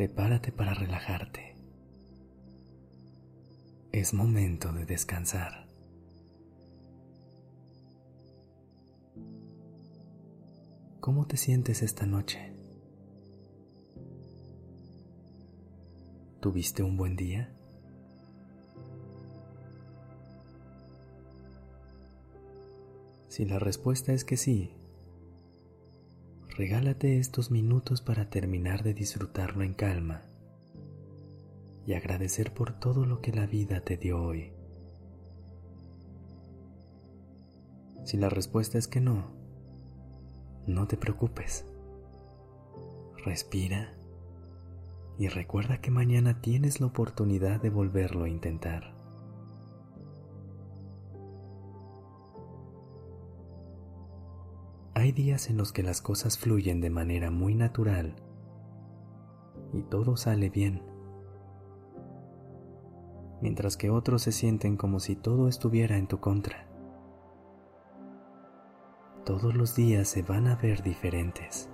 Prepárate para relajarte. Es momento de descansar. ¿Cómo te sientes esta noche? ¿Tuviste un buen día? Si la respuesta es que sí, regálate estos minutos para terminar de disfrutarlo en calma y agradecer por todo lo que la vida te dio hoy. Si la respuesta es que no, no te preocupes. Respira y recuerda que mañana tienes la oportunidad de volverlo a intentar. Hay días en los que las cosas fluyen de manera muy natural y todo sale bien, mientras que otros se sienten como si todo estuviera en tu contra. Todos los días se van a ver diferentes.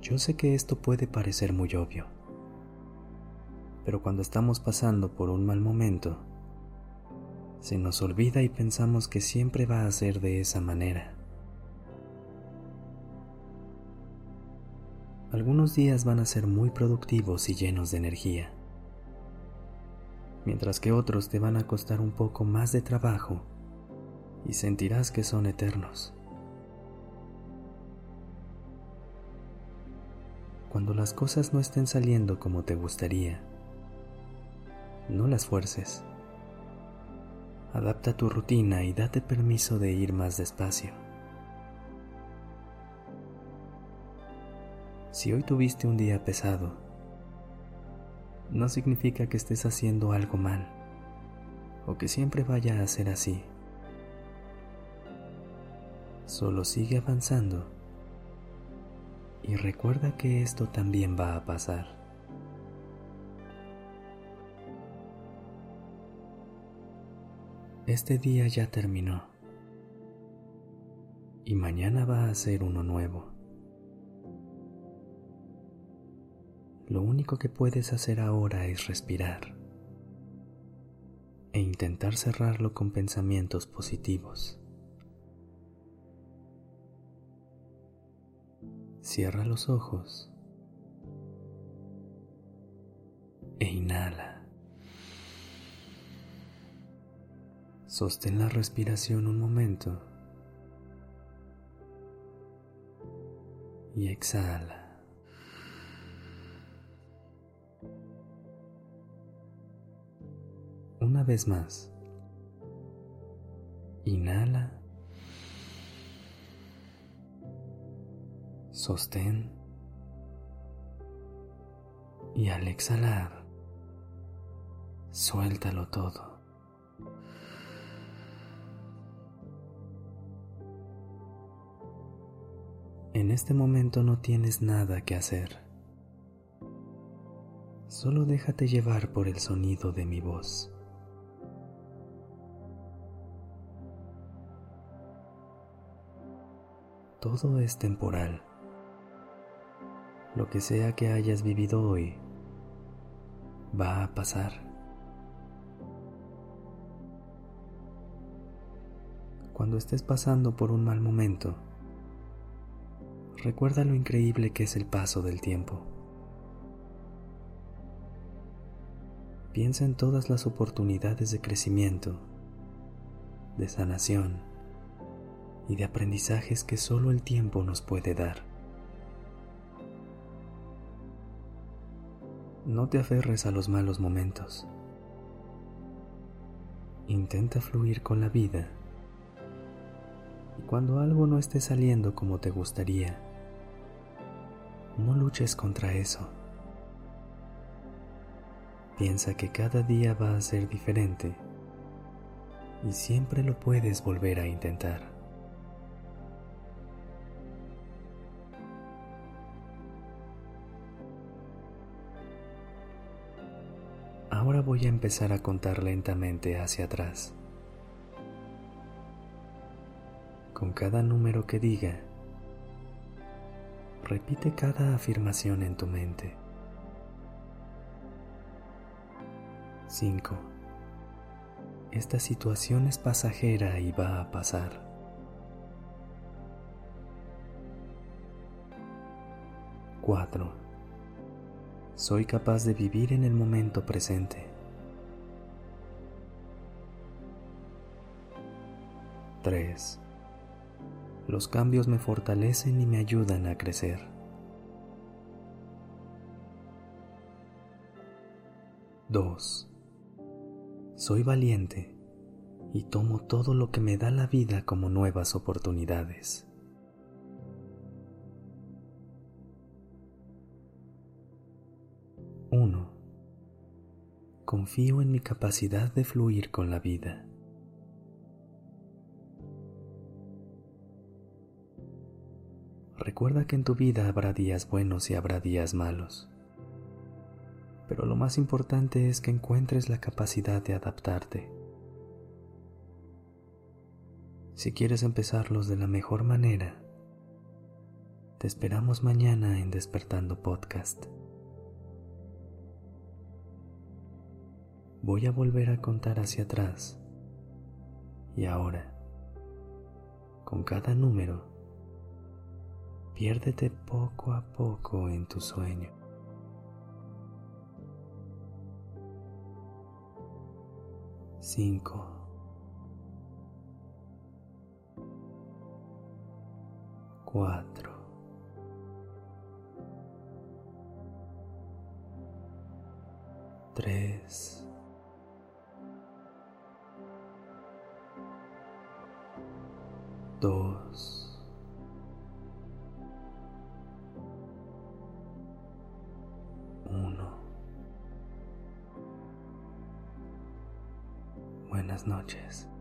Yo sé que esto puede parecer muy obvio pero cuando estamos pasando por un mal momento, se nos olvida y pensamos que siempre va a ser de esa manera. Algunos días van a ser muy productivos y llenos de energía, mientras que otros te van a costar un poco más de trabajo y sentirás que son eternos. Cuando las cosas no estén saliendo como te gustaría, no las fuerces. Adapta tu rutina y date permiso de ir más despacio. Si hoy tuviste un día pesado, no significa que estés haciendo algo mal o que siempre vaya a ser así. Solo sigue avanzando y recuerda que esto también va a pasar. Este día ya terminó y mañana va a ser uno nuevo. Lo único que puedes hacer ahora es respirar e intentar cerrarlo con pensamientos positivos. Cierra los ojos e inhala. Sostén la respiración un momento y exhala. Una vez más. Inhala. Sostén. Y al exhalar, suéltalo todo. Este momento no tienes nada que hacer. Solo déjate llevar por el sonido de mi voz. Todo es temporal. Lo que sea que hayas vivido hoy va a pasar. Cuando estés pasando por un mal momento, recuerda lo increíble que es el paso del tiempo. Piensa en todas las oportunidades de crecimiento, de sanación y de aprendizajes que solo el tiempo nos puede dar. No te aferres a los malos momentos. Intenta fluir con la vida cuando algo no esté saliendo como te gustaría, no luches contra eso. Piensa que cada día va a ser diferente y siempre lo puedes volver a intentar. Ahora voy a empezar a contar lentamente hacia atrás. Con cada número que diga, repite cada afirmación en tu mente. 5. Esta situación es pasajera y va a pasar. 4. Soy capaz de vivir en el momento presente. 3. Los cambios me fortalecen y me ayudan a crecer. 2. Soy valiente y tomo todo lo que me da la vida como nuevas oportunidades. Uno. Confío en mi capacidad de fluir con la vida. Recuerda que en tu vida habrá días buenos y habrá días malos pero lo más importante es que encuentres la capacidad de adaptarte. Si quieres empezarlos de la mejor manera, te esperamos mañana en Despertando Podcast. Voy a volver a contar hacia atrás y ahora, con cada número, piérdete poco a poco en tu sueño. cinco, cuatro, tres, dos, buenas noches.